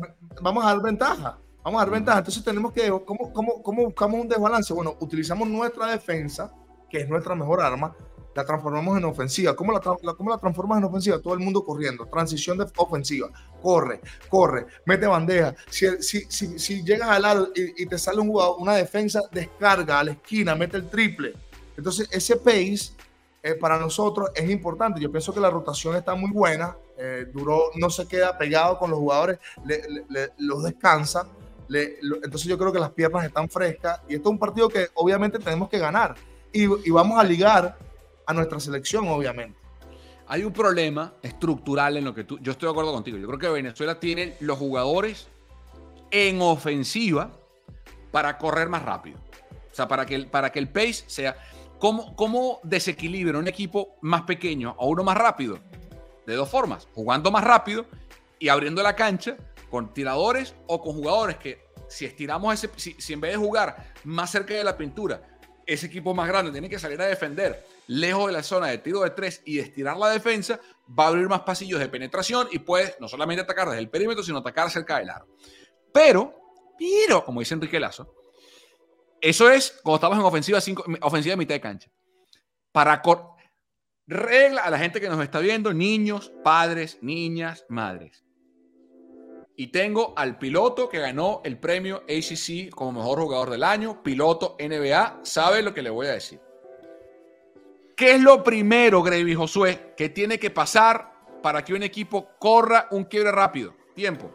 Vamos a dar ventaja. Vamos a dar ventaja. Entonces tenemos que, ¿cómo, cómo, cómo buscamos un desbalance? Bueno, utilizamos nuestra defensa, que es nuestra mejor arma, la transformamos en ofensiva. ¿Cómo la, cómo la transformas en ofensiva? Todo el mundo corriendo, transición de ofensiva, corre, corre, mete bandeja. Si, si, si, si llegas al lado y, te sale un jugador, una defensa, descarga a la esquina, mete el triple. Entonces, ese pace eh, para nosotros es importante. Yo pienso que la rotación está muy buena. Eh, Duró no se queda pegado con los jugadores, los descansa. entonces yo creo que las piernas están frescas y esto es un partido que obviamente tenemos que ganar y vamos a ligar a nuestra selección, obviamente. Hay un problema estructural en lo que tú, yo estoy de acuerdo contigo. Yo creo que Venezuela tiene los jugadores en ofensiva para correr más rápido. O sea, para que el, para que el pace sea. ¿Cómo, ¿Cómo desequilibra un equipo más pequeño a uno más rápido? De dos formas: jugando más rápido y abriendo la cancha con tiradores o con jugadores que, si estiramos ese, si en vez de jugar más cerca de la pintura, ese equipo más grande tiene que salir a defender lejos de la zona de tiro de tres y estirar la defensa, va a abrir más pasillos de penetración y puede no solamente atacar desde el perímetro, sino atacar cerca del aro. Pero, pero, como dice Enrique Lazo, eso es cuando estamos en ofensiva, cinco, ofensiva de mitad de cancha. Para regla a la gente que nos está viendo, niños, padres, niñas, madres. Y tengo al piloto que ganó el premio ACC como mejor jugador del año, piloto NBA, sabe lo que le voy a decir. ¿Qué es lo primero, Gravy Josué, que tiene que pasar para que un equipo corra un quiebre rápido? Tiempo.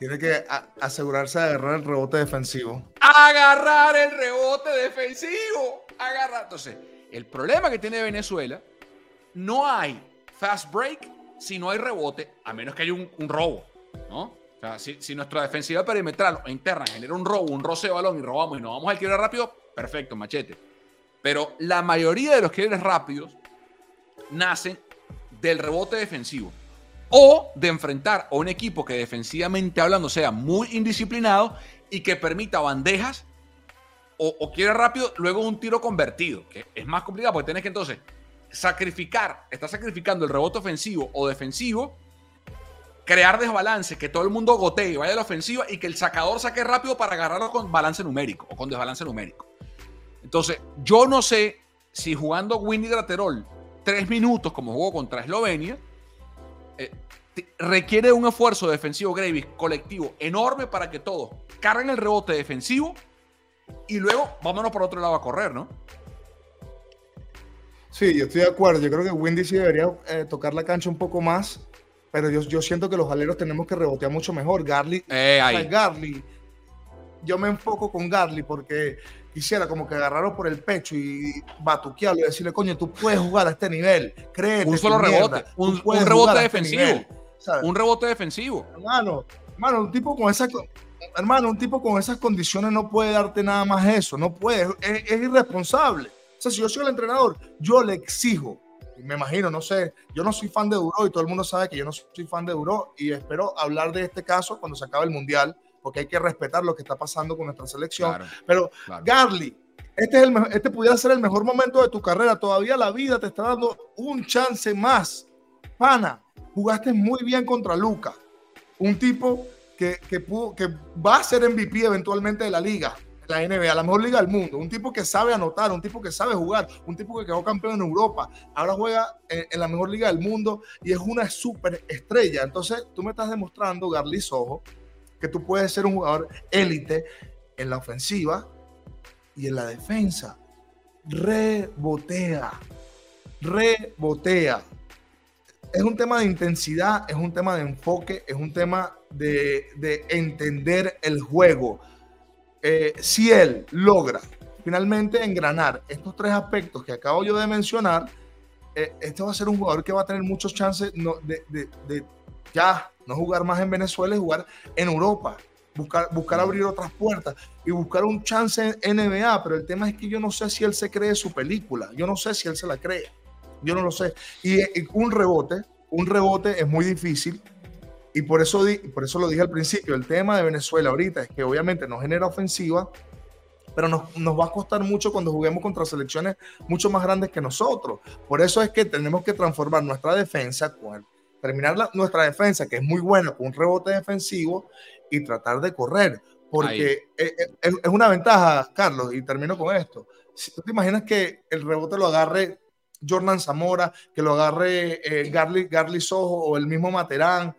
Tiene que asegurarse de agarrar el rebote defensivo. Agarrar el rebote defensivo. Agarrar. Entonces, el problema que tiene Venezuela, no hay fast break si no hay rebote, a menos que haya un, robo, ¿no? O sea, si, si, nuestra defensiva perimetral o interna genera un robo, un roce de balón y robamos y nos vamos al quiebre rápido, perfecto, machete. Pero la mayoría de los quiebres rápidos nacen del rebote defensivo o de enfrentar a un equipo que defensivamente hablando sea muy indisciplinado y que permita bandejas o, o quiere rápido, luego un tiro convertido, que es más complicado porque tienes que entonces sacrificar, está sacrificando el rebote ofensivo o defensivo, crear desbalance, que todo el mundo gotee vaya a la ofensiva y que el sacador saque rápido para agarrarlo con balance numérico o con desbalance numérico. Entonces, yo no sé si jugando Winnie Graterol tres minutos, como jugó contra Eslovenia, eh, requiere un esfuerzo defensivo Gravis colectivo enorme para que todos carguen el rebote defensivo y luego vámonos por otro lado a correr, ¿no? Sí, yo estoy de acuerdo. Yo creo que Windy sí debería eh, tocar la cancha un poco más, pero yo, yo siento que los aleros tenemos que rebotear mucho mejor. Garly, eh, Garly, yo me enfoco con Garly porque quisiera como que agarrarlo por el pecho y batuquearlo y decirle, coño, tú puedes jugar a este nivel, créete. Un solo rebote, un, rebote este defensivo. un rebote defensivo. Hermano, hermano, un tipo con esas hermano, un tipo con esas condiciones no puede darte nada más eso, no puede, es, irresponsable. O sea, si yo soy el entrenador, yo le exijo, me imagino, no sé, yo no soy fan de Duro y todo el mundo sabe que yo no soy fan de Duro y espero hablar de este caso cuando se acabe el Mundial porque hay que respetar lo que está pasando con nuestra selección. Pero Garly, este, es el, este pudiera ser el mejor momento de tu carrera. Todavía la vida te está dando un chance más. Pana, jugaste muy bien contra Luca, un tipo que, que, que va a ser MVP eventualmente de la liga, la NBA, la mejor liga del mundo. Un tipo que sabe anotar, un tipo que sabe jugar, un tipo que quedó campeón en Europa. Ahora juega en, la mejor liga del mundo y es una súper estrella. Entonces, tú me estás demostrando, Garly Sojo, que tú puedes ser un jugador élite en la ofensiva y en la defensa. Rebotea, rebotea. Es un tema de intensidad, es un tema de enfoque, es un tema de, entender el juego. Eh, si él logra finalmente engranar estos tres aspectos que acabo yo de mencionar, eh, este va a ser un jugador que va a tener muchos chances de, de ya no jugar más en Venezuela y jugar en Europa. Buscar, buscar abrir otras puertas y buscar un chance en NBA. Pero el tema es que yo no sé si él se cree su película. Yo no sé si él se la cree. Yo no lo sé. Y, un rebote, un rebote es muy difícil. Y por eso, di, por eso lo dije al principio. El tema de Venezuela ahorita es que obviamente no genera ofensiva, pero nos, nos, va a costar mucho cuando juguemos contra selecciones mucho más grandes que nosotros. Por eso es que tenemos que transformar nuestra defensa con terminar nuestra defensa, que es muy buena, con un rebote defensivo y tratar de correr. Porque es, una ventaja, Carlos, y termino con esto. ¿tú te imaginas que el rebote lo agarre Jordan Zamora, que lo agarre eh, Garly, Garly Sojo o el mismo Materán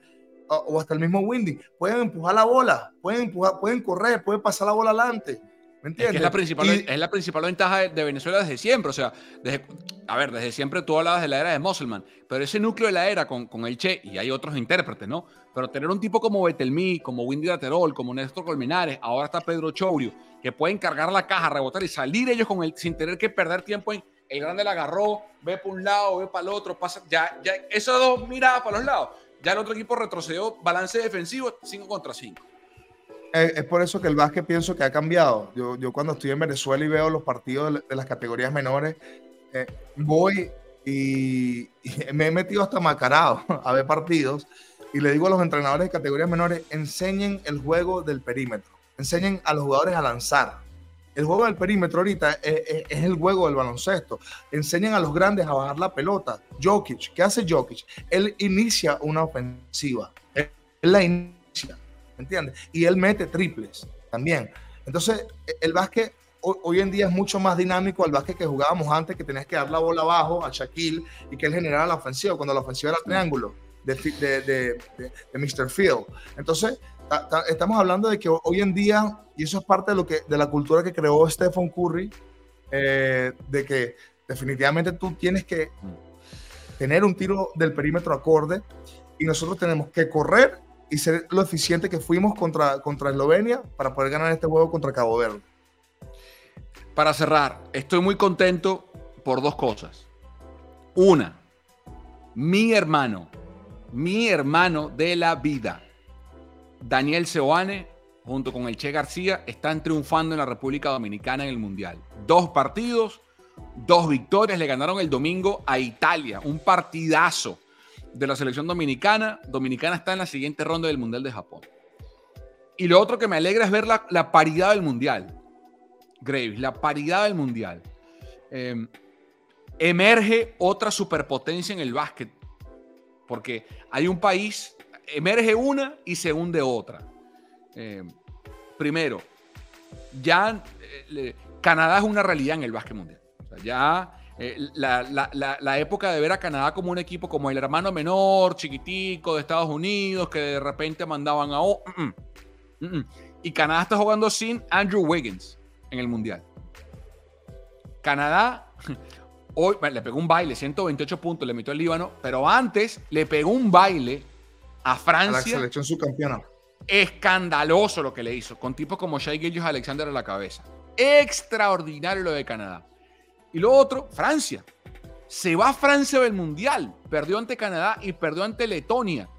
o, hasta el mismo Windy? Pueden empujar la bola, pueden, empujar, pueden correr, pueden pasar la bola adelante. ¿Me entiendes? Es, la principal, es la principal ventaja de, Venezuela desde siempre. O sea, desde, a ver, desde siempre tú hablabas de la era de Musselman, pero ese núcleo de la era con, con el Che, y hay otros intérpretes, ¿no? Pero tener un tipo como Betelmí, como Windy Laterol, como Néstor Colmenares, ahora está Pedro Chourio, que pueden cargar la caja, rebotar y salir ellos con el, sin tener que perder tiempo en el grande la agarró, ve para un lado, ve para el otro, pasa, ya, ya, esos dos miradas para los lados. Ya el otro equipo retrocedió balance defensivo 5 contra 5. Es, por eso que el básquet pienso que ha cambiado. Yo, yo cuando estoy en Venezuela y veo los partidos de, las categorías menores, eh, voy y, me he metido hasta macarado a ver partidos y le digo a los entrenadores de categorías menores, enseñen el juego del perímetro, enseñen a los jugadores a lanzar. El juego del perímetro ahorita es, el juego del baloncesto. Enseñen a los grandes a bajar la pelota. Jokic, ¿qué hace Jokic? Él inicia una ofensiva. Él, la inicia, ¿me entiendes? Y él mete triples también. Entonces, el básquet hoy, en día es mucho más dinámico al básquet que jugábamos antes, que tenías que dar la bola abajo a Shaquille y que él generara la ofensiva, cuando la ofensiva era triángulo de, de, de, Mr. Field. Entonces, estamos hablando de que hoy en día, y eso es parte de, lo que, de la cultura que creó Stephen Curry, eh, de que definitivamente tú tienes que tener un tiro del perímetro acorde y nosotros tenemos que correr y ser lo eficiente que fuimos contra, contra Eslovenia para poder ganar este juego contra Cabo Verde. Para cerrar, estoy muy contento por dos cosas. Una, mi hermano, mi hermano de la vida, Daniel Seoane, junto con el Che García, están triunfando en la República Dominicana en el Mundial. Dos partidos, dos victorias. Le ganaron el domingo a Italia. Un partidazo de la selección dominicana. Dominicana está en la siguiente ronda del Mundial de Japón. Y lo otro que me alegra es ver la, paridad del Mundial. Graves, la paridad del Mundial. Em, emerge otra superpotencia en el básquet. Porque hay un país emerge una y se hunde otra. Eh, primero, ya eh, Canadá es una realidad en el básquet mundial. ya eh, la, época de ver a Canadá como un equipo como el hermano menor, chiquitico de Estados Unidos, que de repente mandaban a... Mm, y Canadá está jugando sin Andrew Wiggins en el mundial. Canadá hoy le pegó un baile, 128 puntos, le metió el Líbano, pero antes le pegó un baile a Francia. la selección subcampeona. Escandaloso lo que le hizo, con tipos como Shai Gilgeous Alexander a la cabeza. Extraordinario lo de Canadá. Y lo otro, Francia. Se va a Francia del Mundial. Perdió ante Canadá y perdió ante Letonia.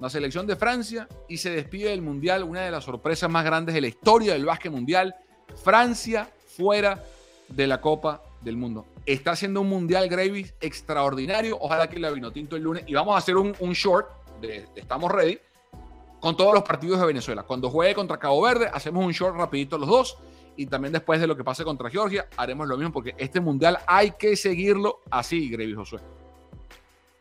La selección de Francia y se despide del Mundial, una de las sorpresas más grandes de la historia del básquet mundial. Francia fuera de la Copa del Mundo. Está haciendo un Mundial Gravis extraordinario. Ojalá que la vino tinto el lunes. Y vamos a hacer un, short Estamos Ready con todos los partidos de Venezuela. Cuando juegue contra Cabo Verde, hacemos un short rapidito los dos. Y también después de lo que pase contra Georgia, haremos lo mismo porque este mundial hay que seguirlo así, Grevi Josué.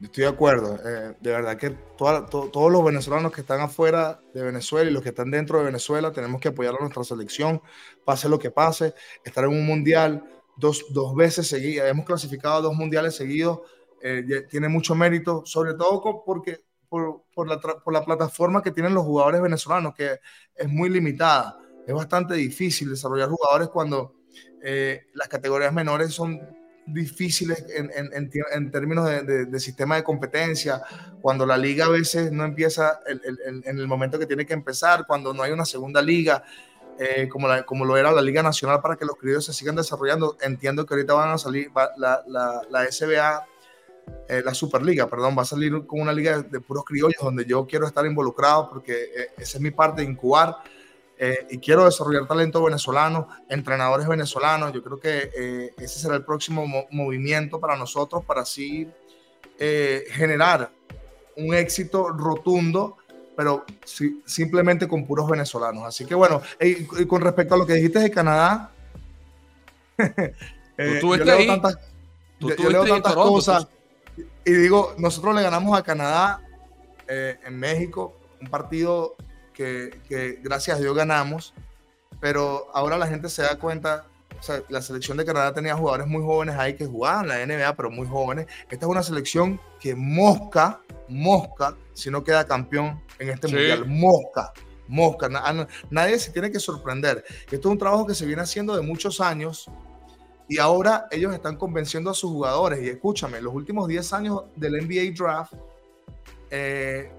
Estoy de acuerdo. Eh, de verdad que todos los venezolanos que están afuera de Venezuela y los que están dentro de Venezuela tenemos que apoyar a nuestra selección, pase lo que pase. Estar en un mundial dos, dos veces seguidas, hemos clasificado dos mundiales seguidos, eh, tiene mucho mérito, sobre todo porque por, la, por la plataforma que tienen los jugadores venezolanos, que es muy limitada. Es bastante difícil desarrollar jugadores cuando eh, las categorías menores son difíciles en, en, en términos de, de, sistema de competencia, cuando la liga a veces no empieza en el momento que tiene que empezar, cuando no hay una segunda liga, eh, como, como lo era la Liga Nacional para que los criollos se sigan desarrollando. Entiendo que ahorita van a salir, la, la, la SBA eh, la Superliga, perdón, va a salir con una liga de, puros criollos donde yo quiero estar involucrado porque eh, esa es mi parte de incubar eh, y quiero desarrollar talento venezolano, entrenadores venezolanos. Yo creo que ese será el próximo movimiento para nosotros para así generar un éxito rotundo pero simplemente con puros venezolanos. Así que bueno, y, con respecto a lo que dijiste de Canadá, ¿Tú yo leo tantas, tantas cosas. Y digo, nosotros le ganamos a Canadá eh, en México, un partido que, que, gracias a Dios ganamos, pero ahora la gente se da cuenta la selección de Canadá tenía jugadores muy jóvenes ahí que jugaban la NBA, pero muy jóvenes. Esta es una selección que mosca, mosca, si no queda campeón en este mundial. Mosca, mosca. nadie se tiene que sorprender. Esto es un trabajo que se viene haciendo de muchos años y ahora ellos están convenciendo a sus jugadores. Y escúchame, los últimos 10 años del NBA Draft, eh,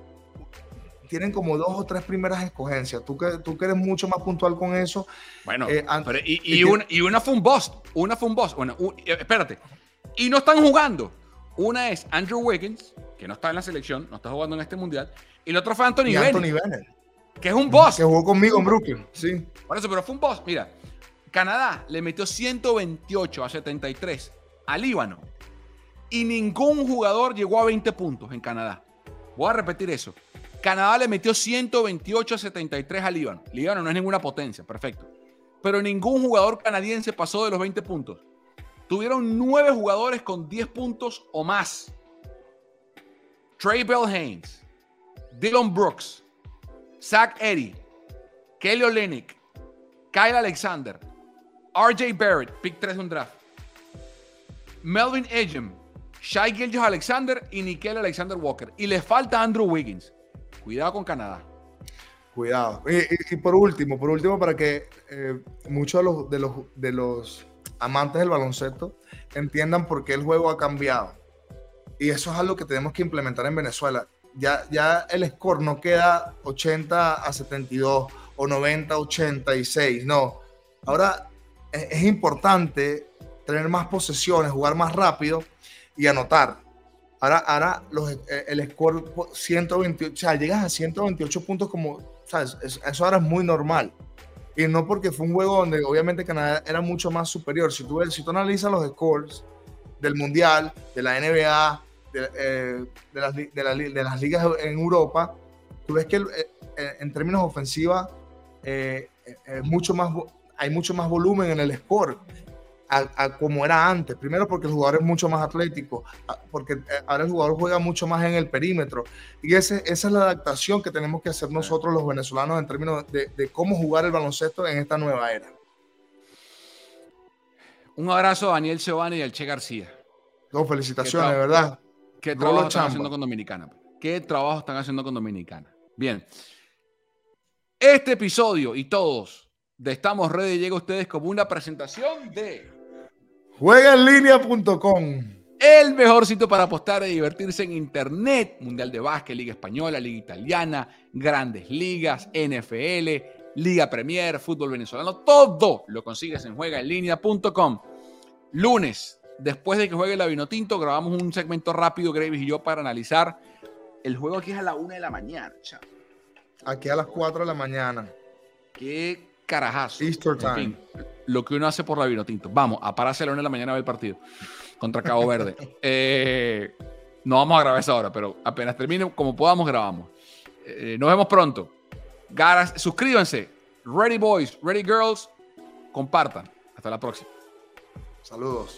tienen como dos o tres primeras escogencias. Tú que, tú que eres mucho más puntual con eso. Bueno, eh, y, y, una, y, una, fue un boss. Una fue un boss. Bueno, eh, espérate. Y no están jugando. Una es Andrew Wiggins, que no está en la selección, no está jugando en este mundial. Y la otra fue Anthony, Bennett, Que es un boss. Que jugó conmigo en Brooklyn. Sí. Por eso, pero fue un boss. Mira, Canadá le metió 128 a 73 a Líbano. Y ningún jugador llegó a 20 puntos en Canadá. Voy a repetir eso. Canadá le metió 128 a 73 a Líbano. Líbano no es ninguna potencia, perfecto. Pero ningún jugador canadiense pasó de los 20 puntos. Tuvieron nueve jugadores con 10 puntos o más. Trey Bell Haynes, Dylan Brooks, Zach Eddy, Kelly Olenek, Kyle Alexander, RJ Barrett, pick 3 de un draft, Melvin Ejem, Shai Gilgeous Alexander y Nickel Alexander Walker. Y les falta Andrew Wiggins. Cuidado con Canadá. Cuidado. Y, por último, por último, para que eh, muchos de los amantes del baloncesto entiendan por qué el juego ha cambiado. Y eso es algo que tenemos que implementar en Venezuela. Ya, ya el score no queda 80 a 72 o 90 a 86. No. Ahora es, es importante tener más posesiones, jugar más rápido y anotar. Ahora, ahora los, eh, el score 128, o sea, llegas a 128 puntos como, ¿sabes? Eso ahora es muy normal. Y no porque fue un juego donde obviamente Canadá era mucho más superior. Si tú, si tú analizas los scores del Mundial, de la NBA, de, eh, de, las, de, de, las, ligas en Europa, tú ves que eh, en términos ofensivos mucho más, hay mucho más volumen en el score a, como era antes. Primero porque el jugador es mucho más atlético, porque eh, ahora el jugador juega mucho más en el perímetro. Y ese, esa es la adaptación que tenemos que hacer nosotros los venezolanos en términos de, cómo jugar el baloncesto en esta nueva era. Un abrazo a Daniel Giovanni y al Che García. Dos felicitaciones, verdad. ¿Qué trabajo están haciendo con Dominicana? ¿Qué trabajo están haciendo con Dominicana? Bien. Este episodio y todos de Estamos Ready llega a ustedes como una presentación de Juegaenlinea.com. El mejor sitio para apostar y divertirse en Internet. Mundial de Básquet, Liga Española, Liga Italiana, Grandes Ligas, NFL, Liga Premier, Fútbol Venezolano. Todo lo consigues en juegaenlinea.com. Lunes, después de que juegue la Vinotinto, grabamos un segmento rápido, Gravis y yo, para analizar el juego aquí es a la una de la mañana. Aquí a las 4 de la mañana. Qué carajazo. Easter time lo que uno hace por la vino tinto. Vamos, a pararse a la una de la mañana a ver el partido contra Cabo Verde. Eh, no vamos a grabar esa hora, pero apenas termine, como podamos, grabamos. Eh, nos vemos pronto. Garas, suscríbanse. Ready Boys, Ready Girls. Compartan. Hasta la próxima. Saludos.